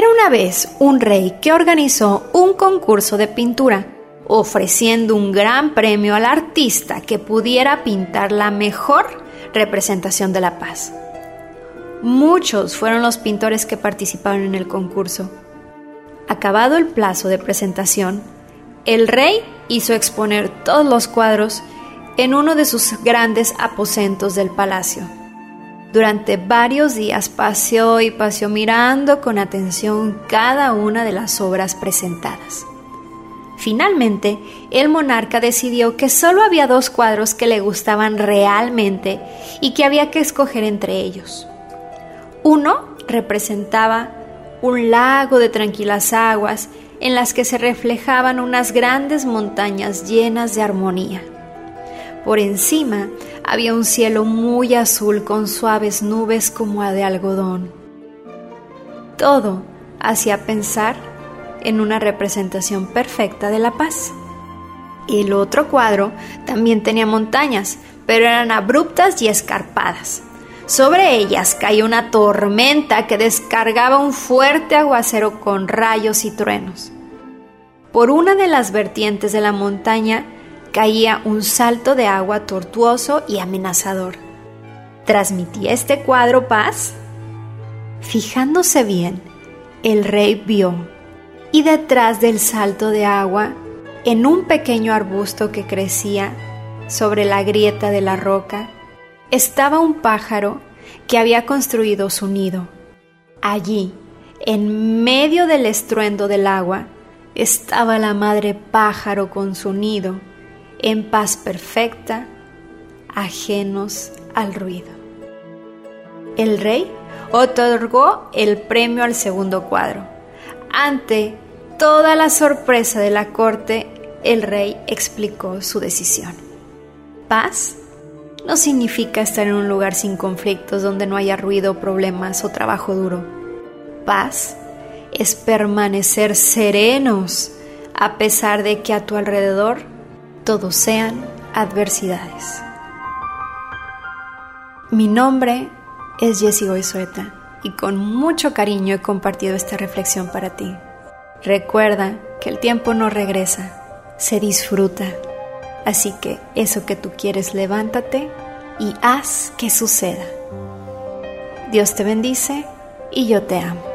Era una vez un rey que organizó un concurso de pintura, ofreciendo un gran premio al artista que pudiera pintar la mejor representación de la paz. Muchos fueron los pintores que participaron en el concurso. Acabado el plazo de presentación, el rey hizo exponer todos los cuadros en uno de sus grandes aposentos del palacio. Durante varios días paseó y paseó mirando con atención cada una de las obras presentadas. Finalmente, el monarca decidió que solo había dos cuadros que le gustaban realmente y que había que escoger entre ellos. Uno representaba un lago de tranquilas aguas en las que se reflejaban unas grandes montañas llenas de armonía. Por encima había un cielo muy azul con suaves nubes como de algodón. Todo hacía pensar en una representación perfecta de la paz. El otro cuadro también tenía montañas, pero eran abruptas y escarpadas. Sobre ellas caía una tormenta que descargaba un fuerte aguacero con rayos y truenos. Por una de las vertientes de la montaña caía un salto de agua tortuoso y amenazador. ¿Transmitía este cuadro paz? Fijándose bien, el rey vio, y detrás del salto de agua, en un pequeño arbusto que crecía sobre la grieta de la roca, estaba un pájaro que había construido su nido. Allí, en medio del estruendo del agua, estaba la madre pájaro con su nido, en paz perfecta, ajenos al ruido. El rey otorgó el premio al segundo cuadro. Ante toda la sorpresa de la corte, el rey explicó su decisión. Paz no significa estar en un lugar sin conflictos donde no haya ruido, problemas o trabajo duro. Paz es permanecer serenos a pesar de que a tu alrededor todos sean adversidades. Mi nombre es Jessie Goizueta y con mucho cariño he compartido esta reflexión para ti. Recuerda que el tiempo no regresa, se disfruta. Así que eso que tú quieres, levántate y haz que suceda. Dios te bendice y yo te amo.